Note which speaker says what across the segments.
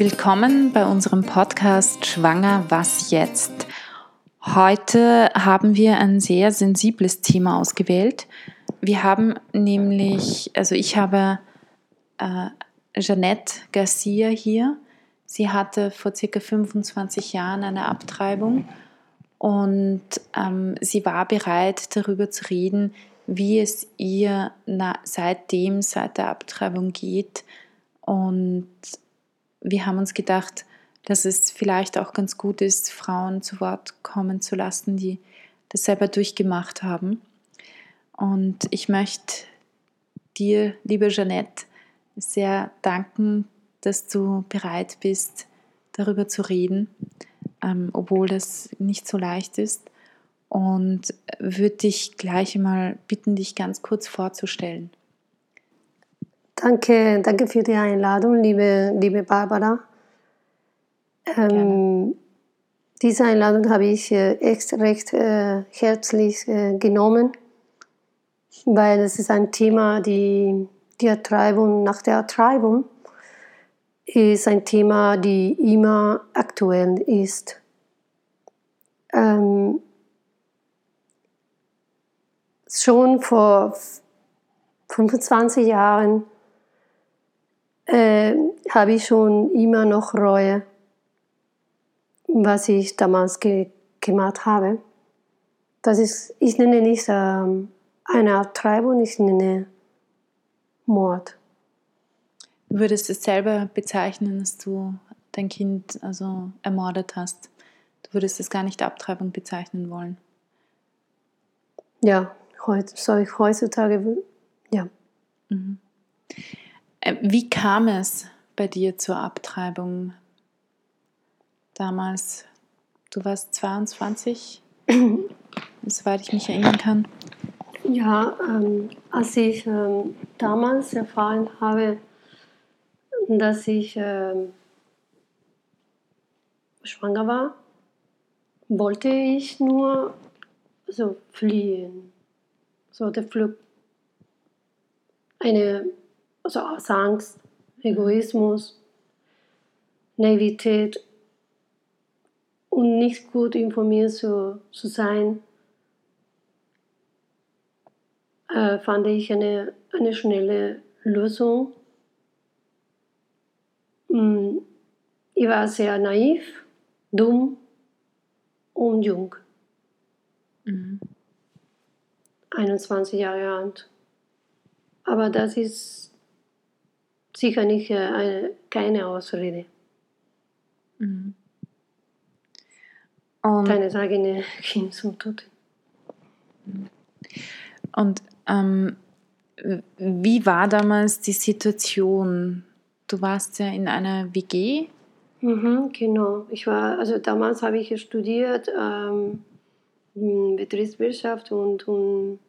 Speaker 1: Willkommen bei unserem Podcast Schwanger, was jetzt? Heute haben wir ein sehr sensibles Thema ausgewählt. Wir haben nämlich, also ich habe äh, Jeanette Garcia hier. Sie hatte vor circa 25 Jahren eine Abtreibung und ähm, sie war bereit, darüber zu reden, wie es ihr na, seitdem, seit der Abtreibung geht. Und wir haben uns gedacht, dass es vielleicht auch ganz gut ist, Frauen zu Wort kommen zu lassen, die das selber durchgemacht haben. Und ich möchte dir, liebe Jeanette, sehr danken, dass du bereit bist, darüber zu reden, ähm, obwohl das nicht so leicht ist. Und würde dich gleich einmal bitten, dich ganz kurz vorzustellen.
Speaker 2: Danke, danke für die Einladung, liebe, liebe Barbara. Ähm, diese Einladung habe ich äh, echt recht äh, herzlich äh, genommen, weil es ist ein Thema, die, die Ertreibung nach der Ertreibung ist ein Thema, die immer aktuell ist. Ähm, schon vor 25 Jahren äh, habe ich schon immer noch Reue, was ich damals ge gemacht habe. Das ist, ich nenne nicht ähm, eine Abtreibung, ich nenne Mord.
Speaker 1: Du würdest es selber bezeichnen, dass du dein Kind also ermordet hast. Du würdest es gar nicht Abtreibung bezeichnen wollen.
Speaker 2: Ja, heutzutage, ja.
Speaker 1: Mhm. Äh, wie kam es bei dir zur Abtreibung damals? Du warst 22, soweit ich mich erinnern kann.
Speaker 2: Ja, ähm, als ich ähm, damals erfahren habe, dass ich ähm, schwanger war, wollte ich nur so fliehen, so der Flug, eine also aus Angst, Egoismus, Naivität und nicht gut informiert zu, zu sein, äh, fand ich eine, eine schnelle Lösung. Mm, ich war sehr naiv, dumm und jung. Mhm. 21 Jahre alt. Aber das ist sicher nicht äh, eine, keine Ausrede. Mhm. Um, Keine eigene Kind zum Tod.
Speaker 1: Und ähm, wie war damals die Situation? Du warst ja in einer WG.
Speaker 2: Mhm, genau. Ich war, also damals habe ich studiert ähm, Betriebswirtschaft und, und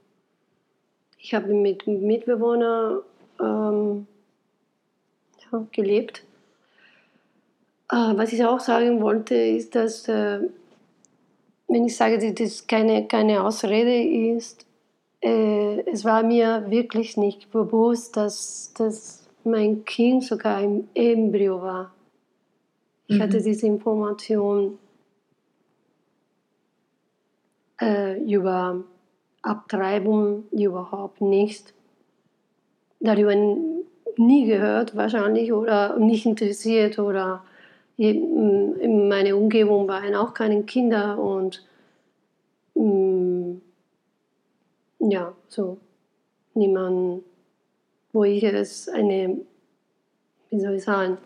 Speaker 2: ich habe mit Mitbewohnern ähm, gelebt. Äh, was ich auch sagen wollte, ist, dass, äh, wenn ich sage, dass das keine, keine Ausrede ist, äh, es war mir wirklich nicht bewusst, dass, dass mein Kind sogar ein Embryo war. Ich mhm. hatte diese Information über Abtreibung überhaupt nicht. Darüber nie gehört wahrscheinlich oder nicht interessiert oder in meiner Umgebung waren auch keine Kinder und mm, ja, so niemand, wo ich es eine, wie soll ich sagen,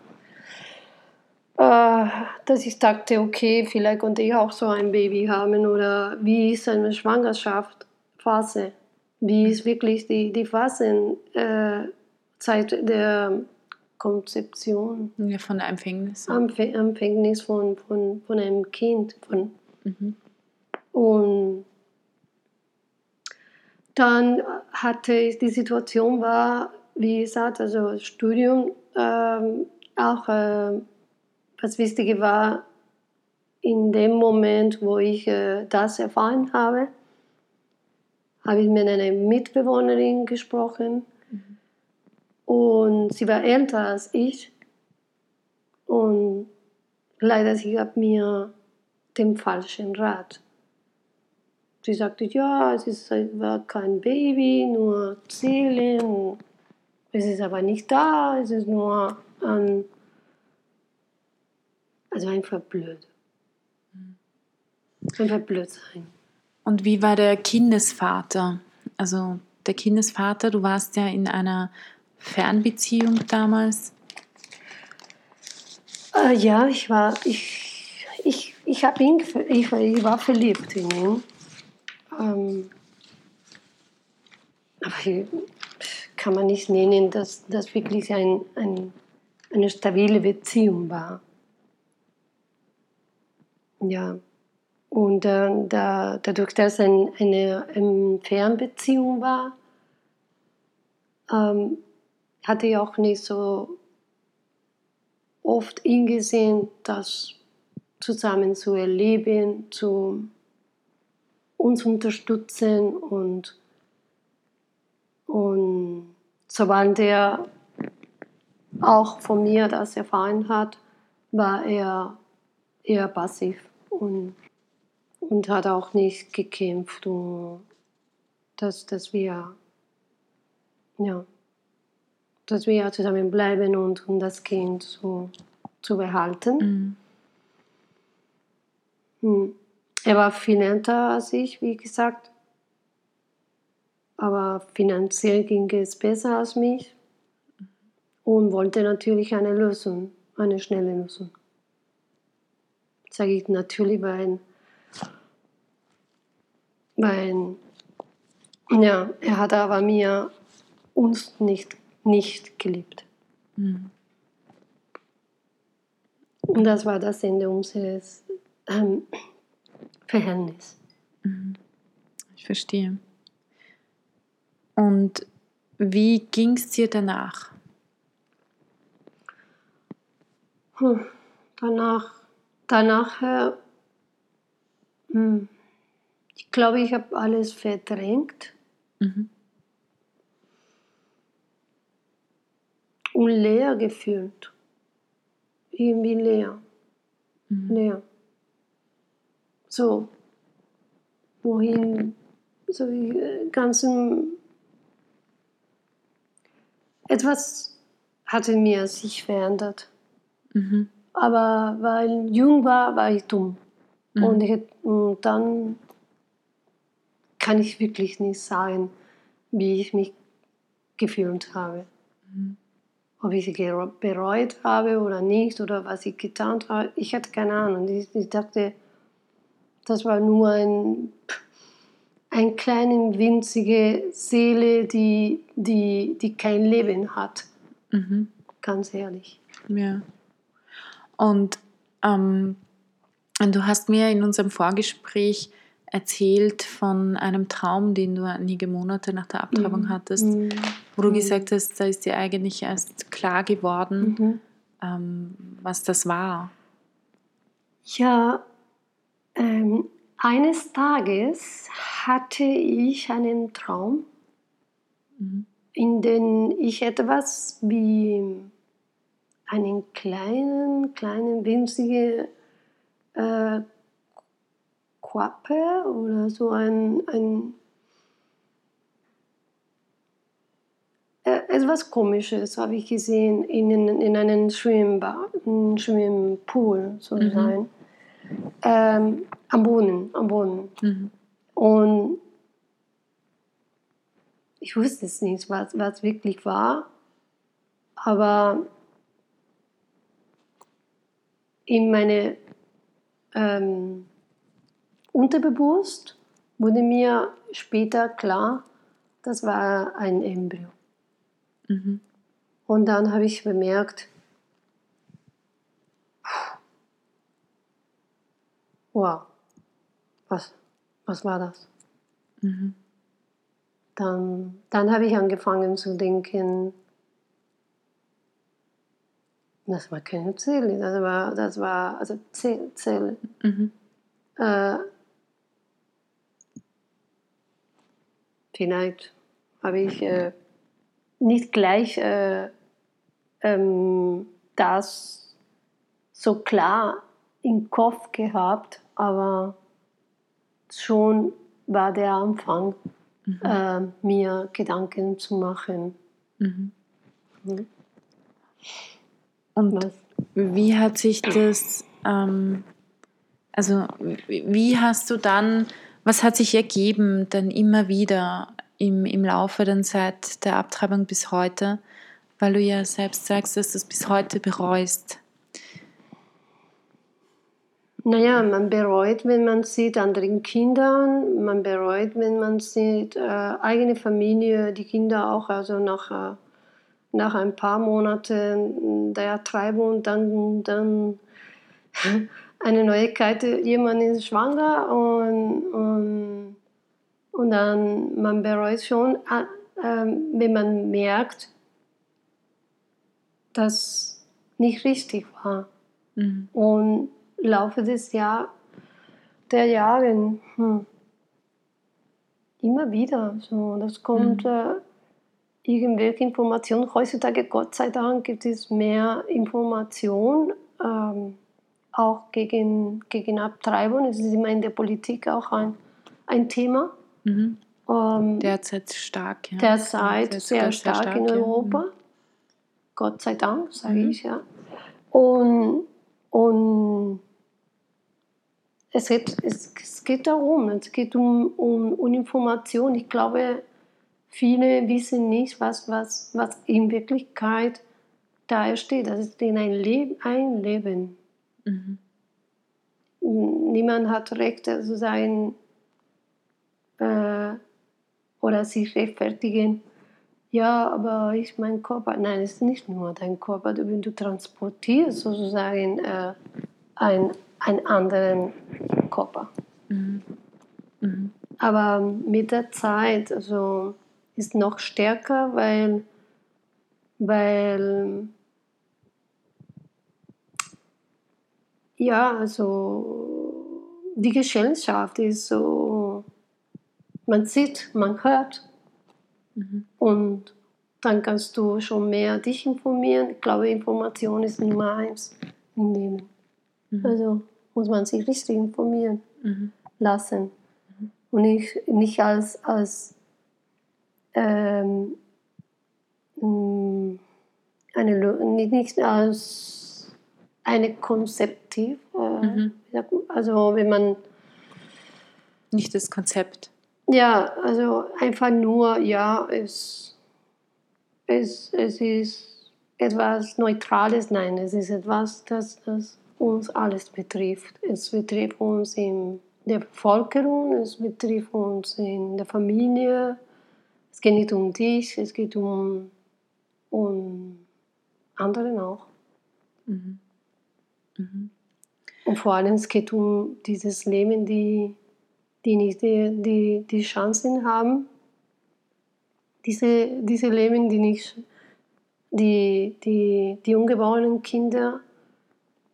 Speaker 2: äh, dass ich dachte, okay, vielleicht konnte ich auch so ein Baby haben oder wie ist eine Schwangerschaftsphase, wie ist wirklich die, die Phase, äh, Zeit der Konzeption.
Speaker 1: Ja, von der Empfängnis.
Speaker 2: Empfängnis von, von, von einem Kind. Von, mhm. Und dann hatte ich die Situation war, wie gesagt, also Studium ähm, auch äh, was Wichtige war in dem Moment, wo ich äh, das erfahren habe, habe ich mit einer Mitbewohnerin gesprochen und sie war älter als ich. Und leider, sie gab mir den falschen Rat. Sie sagte, ja, es ist, war kein Baby, nur Zählen. Es ist aber nicht da, es ist nur ein. Also einfach blöd. Einfach blöd sein.
Speaker 1: Und wie war der Kindesvater? Also der Kindesvater, du warst ja in einer Fernbeziehung damals.
Speaker 2: Äh, ja, ich war, ich, ich, ich, hab ihn, ich, ich war verliebt in ihn. Ähm, aber ich, kann man nicht nennen, dass das wirklich ein, ein, eine stabile Beziehung war. Ja, und äh, da, dadurch, dass ein, eine, eine Fernbeziehung war, ähm, hatte ich auch nicht so oft ihn gesehen, das zusammen zu erleben, zu uns unterstützen und, und sobald er auch von mir das erfahren hat, war er eher passiv und, und hat auch nicht gekämpft, dass, dass wir ja, dass wir zusammenbleiben und, und das Kind so zu behalten. Mhm. Hm. Er war viel älter als ich, wie gesagt. Aber finanziell ging es besser als mich und wollte natürlich eine Lösung, eine schnelle Lösung. Sage ich natürlich, weil, weil ja, er hat aber mir uns nicht, nicht geliebt. Mhm. Und das war das Ende unseres ähm, Verhältnis.
Speaker 1: Mhm. Ich verstehe. Und wie ging es dir danach?
Speaker 2: Hm, danach, danach, äh, hm, ich glaube, ich habe alles verdrängt. Mhm. Und leer gefühlt. Irgendwie leer. Mhm. Leer so, wohin so die äh, ganzen etwas hatte mir sich verändert. Mhm. Aber weil ich jung war, war ich dumm. Mhm. Und, ich, und dann kann ich wirklich nicht sagen, wie ich mich gefühlt habe. Mhm. Ob ich sie bereut habe oder nicht oder was ich getan habe. Ich hatte keine Ahnung. Ich, ich dachte, das war nur ein, eine kleine winzige Seele, die, die, die kein Leben hat. Mhm. Ganz ehrlich.
Speaker 1: Ja. Und ähm, du hast mir in unserem Vorgespräch erzählt von einem Traum, den du einige Monate nach der Abtreibung mhm. hattest, mhm. Wo du mhm. gesagt hast, da ist dir eigentlich erst klar geworden, mhm. ähm, was das war.
Speaker 2: Ja, ähm, eines Tages hatte ich einen Traum, mhm. in dem ich etwas wie einen kleinen, kleinen, winzigen äh, Quappe oder so ein, ein äh, etwas Komisches habe ich gesehen in, in einem Schwimmbad, einem Schwimmpool sozusagen. Mhm ähm, am Boden, am Boden. Mhm. Und ich wusste es nicht, was, was wirklich war, aber in meine ähm, Unterbewusst wurde mir später klar, das war ein Embryo. Mhm. Und dann habe ich bemerkt, wow, was, was war das? Mhm. Dann, dann habe ich angefangen zu denken, das war keine Zelle, das war, das war also Zelle. Mhm. Äh, vielleicht habe ich äh, nicht gleich äh, ähm, das so klar im Kopf gehabt, aber schon war der Anfang, mhm. äh, mir Gedanken zu machen. Mhm.
Speaker 1: Mhm. Und Was? wie hat sich das, ähm, also wie hast du dann, was hat sich ergeben dann immer wieder im, im Laufe dann seit der Abtreibung bis heute, weil du ja selbst sagst, dass du es bis heute bereust?
Speaker 2: Naja, man bereut, wenn man sieht anderen Kindern, man bereut, wenn man sieht äh, eigene Familie, die Kinder auch, also nach, äh, nach ein paar Monaten der Treibung, dann, dann eine Neuigkeit, jemand ist schwanger und, und, und dann man bereut schon, äh, wenn man merkt, dass nicht richtig war. Mhm. Und Laufe des Jahr, der Jahre hm, immer wieder. So, das kommt mhm. äh, irgendwelche Informationen. Heutzutage, Gott sei Dank, gibt es mehr Information, ähm, auch gegen, gegen Abtreibung. Es ist immer in der Politik auch ein, ein Thema.
Speaker 1: Mhm. Ähm, derzeit stark.
Speaker 2: Ja. Derzeit sehr, sehr stark, stark, in Europa. Ja. Mhm. Gott sei Dank, sage mhm. ich, ja. Und, und es geht, es, es geht darum, es geht um, um, um Information. Ich glaube, viele wissen nicht, was, was, was in Wirklichkeit da steht. Das ist in ein, Leb ein Leben. Mhm. Niemand hat Recht, also sein äh, oder sich rechtfertigen. Ja, aber ich mein Körper. Nein, es ist nicht nur dein Körper. Du, du transportierst sozusagen äh, ein, einen anderen Körper. Mhm. Mhm. Aber mit der Zeit also ist noch stärker, weil, weil ja, also die Gesellschaft ist so, man sieht, man hört mhm. und dann kannst du schon mehr dich informieren. Ich glaube, Information ist Nummer eins im Leben. Mhm. Also muss man sich richtig informieren mhm. lassen. Mhm. Und nicht, nicht als, als ähm, mm, eine, nicht als eine Konzeptiv. Äh, mhm. Also wenn man
Speaker 1: nicht das Konzept.
Speaker 2: Ja, also einfach nur, ja, es, es, es ist etwas Neutrales, nein, es ist etwas, das, das uns alles betrifft. Es betrifft uns in der Bevölkerung, es betrifft uns in der Familie. Es geht nicht um dich, es geht um, um anderen auch. Mhm. Mhm. Und vor allem es geht um dieses Leben, die, die nicht die, die, die Chancen haben, diese, diese Leben, die nicht die, die, die ungeborenen Kinder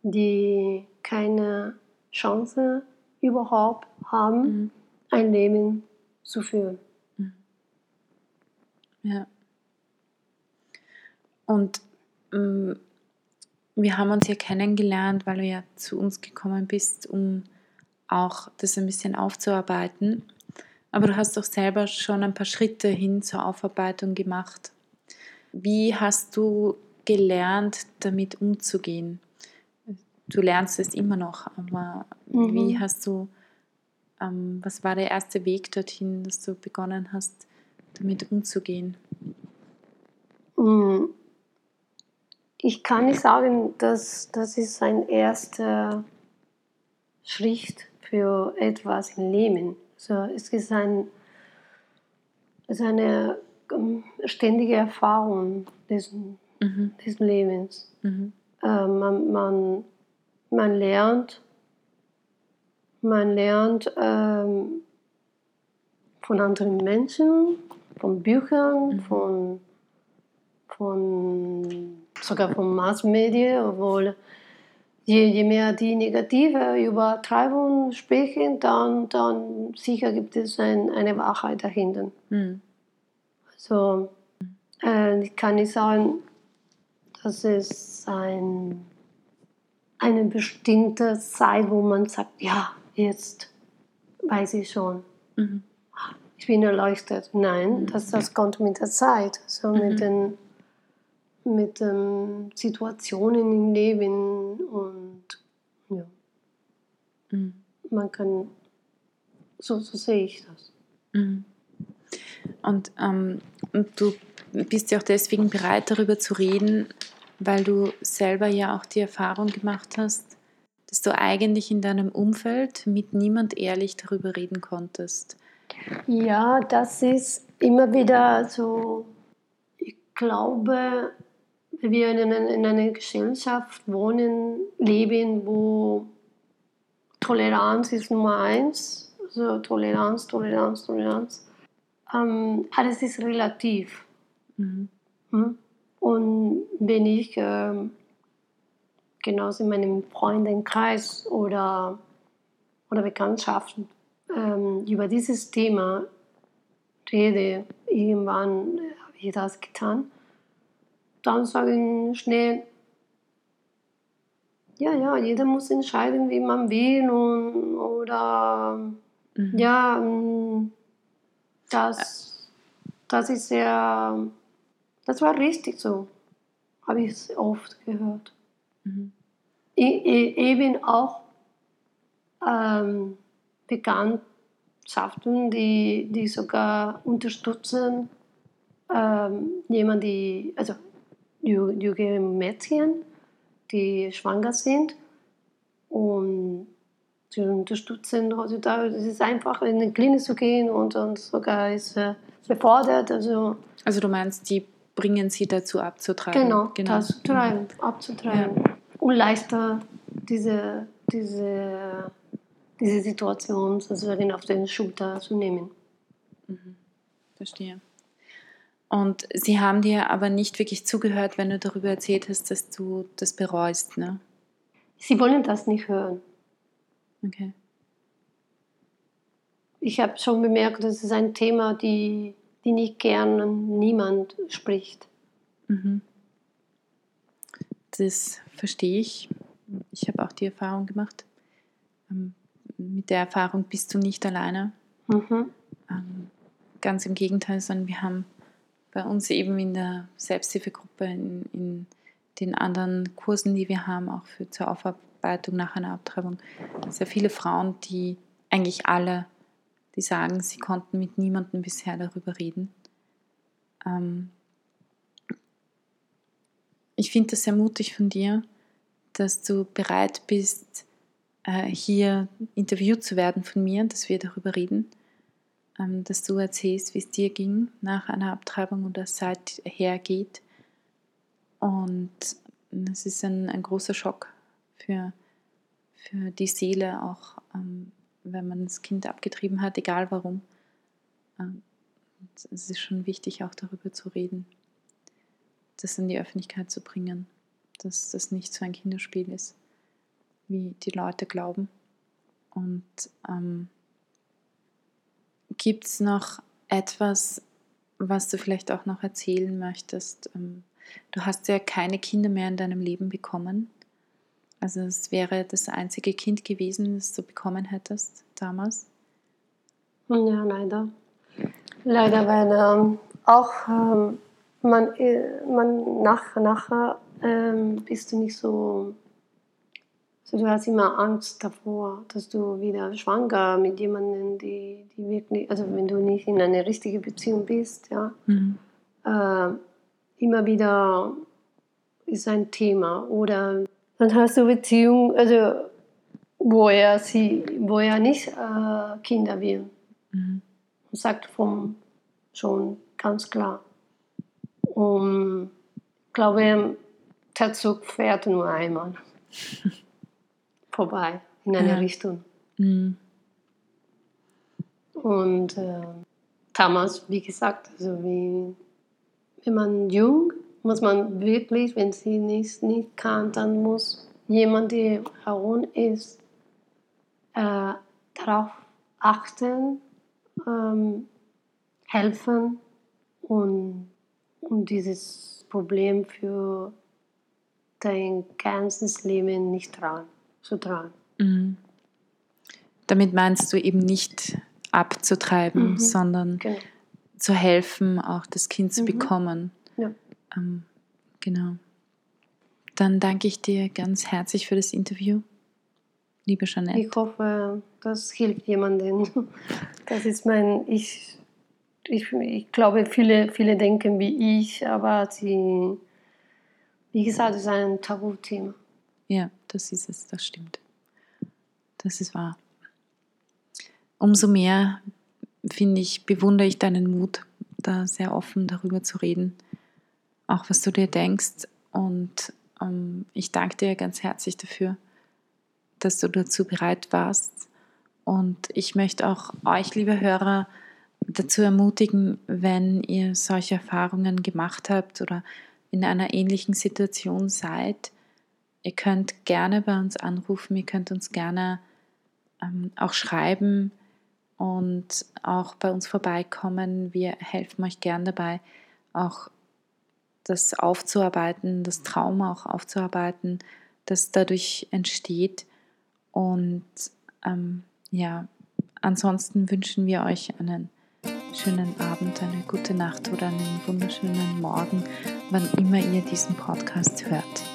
Speaker 2: die keine Chance überhaupt haben, mhm. ein Leben zu führen. Mhm.
Speaker 1: Ja. Und ähm, wir haben uns ja kennengelernt, weil du ja zu uns gekommen bist, um auch das ein bisschen aufzuarbeiten. Aber du hast doch selber schon ein paar Schritte hin zur Aufarbeitung gemacht. Wie hast du gelernt, damit umzugehen? du lernst es immer noch, aber mhm. wie hast du, ähm, was war der erste Weg dorthin, dass du begonnen hast, damit umzugehen?
Speaker 2: Mm. Ich kann nicht sagen, dass das ist ein erster Schritt für etwas im Leben. Also es ist, ein, es ist eine ähm, ständige Erfahrung des, mhm. des Lebens. Mhm. Äh, man, man, man lernt, man lernt ähm, von anderen Menschen, von Büchern, mhm. von, von sogar von Massmedien, obwohl je, je mehr die negative Übertreibung sprechen, dann, dann sicher gibt es ein, eine Wahrheit dahinter. Mhm. Also äh, ich kann nicht sagen, dass es ein eine bestimmte Zeit, wo man sagt, ja, jetzt weiß ich schon.
Speaker 1: Mhm.
Speaker 2: Ich bin erleuchtet. Nein, das, das kommt mit der Zeit, so mit den mit den Situationen im Leben und ja.
Speaker 1: Mhm.
Speaker 2: Man kann, so, so sehe ich das.
Speaker 1: Mhm. Und, ähm, und du bist ja auch deswegen bereit, darüber zu reden, weil du selber ja auch die Erfahrung gemacht hast, dass du eigentlich in deinem Umfeld mit niemand ehrlich darüber reden konntest.
Speaker 2: Ja, das ist immer wieder so, ich glaube, wir in, in einer Gesellschaft wohnen, leben, wo Toleranz ist Nummer eins. Also Toleranz, Toleranz, Toleranz. Ähm, alles ist relativ.
Speaker 1: Mhm.
Speaker 2: Hm? Und wenn ich äh, genauso in meinem Freundenkreis oder, oder Bekanntschaften ähm, über dieses Thema rede, irgendwann habe ich das getan, dann sage ich schnell, ja, ja, jeder muss entscheiden, wie man will und, oder
Speaker 1: Mhm.
Speaker 2: ja, das, das ist sehr, das war richtig so, habe ich es oft gehört.
Speaker 1: Mhm.
Speaker 2: Eben auch ähm, Bekanntschaften, die, die sogar unterstützen, ähm, jemand, die, also junge Mädchen, die schwanger sind und sie unterstützen heutzutage. Es ist einfach in die Klinik zu gehen und, und sogar ist äh, befordert. Also
Speaker 1: Also du meinst, die bringen sie dazu abzutreiben.
Speaker 2: genau, das zu treiben, abzutreiben. Und leichter diese, diese, diese Situation sozusagen auf den Schulter zu nehmen.
Speaker 1: Verstehe. Und sie haben dir aber nicht wirklich zugehört, wenn du darüber erzählt hast, dass du das bereust, ne?
Speaker 2: Sie wollen das nicht hören.
Speaker 1: Okay.
Speaker 2: Ich habe schon bemerkt, das ist ein Thema, die, die nicht gern niemand spricht.
Speaker 1: Mhm. Das verstehe ich. Ich habe auch die Erfahrung gemacht. Ähm, Mit der Erfahrung bist du nicht alleine.
Speaker 2: Mhm.
Speaker 1: Ähm, Ganz im Gegenteil, sondern wir haben bei uns eben in der Selbsthilfegruppe, in, in den anderen Kursen, die wir haben, auch für zur Aufarbeitung nach einer Abtreibung, sehr viele Frauen, die eigentlich alle, die sagen, sie konnten mit niemandem bisher darüber reden. Ähm, ich finde das sehr mutig von dir, dass du bereit bist, äh, hier interviewt zu werden von mir, dass wir darüber reden, dass du erzählst, wie es dir ging nach einer Abtreibung oder seither geht. Und es ist ein, ein großer Schock für, für die Seele, auch ähm, wenn man das Kind abgetrieben hat, egal warum. Ähm, es ist schon wichtig, auch darüber zu reden, das in die Öffentlichkeit zu bringen, dass das nicht so ein Kinderspiel ist, wie die Leute glauben. Und ähm, gibt es noch etwas, was du vielleicht auch noch erzählen möchtest? Ähm, du hast ja keine Kinder mehr in deinem Leben bekommen. Also es wäre das einzige Kind gewesen, das du bekommen hättest damals.
Speaker 2: Ja, leider. Leider, weil ähm, auch ähm, man, äh, man nach, nachher ähm, bist du nicht so, so, du hast immer Angst davor, dass du wieder schwanger mit jemandem, die, die wirklich, also wenn du nicht in einer richtigen Beziehung bist, ja,
Speaker 1: Mhm.
Speaker 2: äh, immer wieder ist ein Thema. Oder dann hast du Beziehung, also wo er, sie, wo er nicht äh, Kinder will.
Speaker 1: Mhm.
Speaker 2: Und sagt vom schon ganz klar. Und ich glaube, der Zug fährt nur einmal vorbei in eine
Speaker 1: Ja.
Speaker 2: Richtung.
Speaker 1: Mhm.
Speaker 2: Und äh, damals, wie gesagt, also wie, wenn man jung, muss man wirklich, wenn sie nicht, nicht kann, dann muss jemand, der herum ist, äh, darauf achten, ähm, helfen und, und dieses Problem für dein ganzes Leben nicht trauen, trauen.
Speaker 1: Mhm. Damit meinst du eben nicht abzutreiben,
Speaker 2: Mhm.
Speaker 1: sondern
Speaker 2: Genau.
Speaker 1: zu helfen, auch das Kind zu
Speaker 2: Mhm.
Speaker 1: bekommen.
Speaker 2: Ja.
Speaker 1: Ähm, genau. Dann danke ich dir ganz herzlich für das Interview, liebe Jeanette.
Speaker 2: Ich hoffe, das hilft jemandem. Das ist mein, ich, ich, ich glaube, viele, viele denken wie ich, aber sie, wie gesagt, es ist ein Tabuthema.
Speaker 1: Ja, das ist es, das stimmt. Das ist wahr. Umso mehr, finde ich, bewundere ich deinen Mut, da sehr offen darüber zu reden, auch was du dir denkst. Und ähm, ich danke dir ganz herzlich dafür, dass du dazu bereit warst. Und ich möchte auch euch, liebe Hörer, dazu ermutigen, wenn ihr solche Erfahrungen gemacht habt oder in einer ähnlichen Situation seid, ihr könnt gerne bei uns anrufen, ihr könnt uns gerne ähm, auch schreiben und auch bei uns vorbeikommen. Wir helfen euch gern dabei, auch das aufzuarbeiten, das Trauma auch aufzuarbeiten, das dadurch entsteht. Und ähm, ja, ansonsten wünschen wir euch einen schönen Abend, eine gute Nacht oder einen wunderschönen Morgen, wann immer ihr diesen Podcast hört.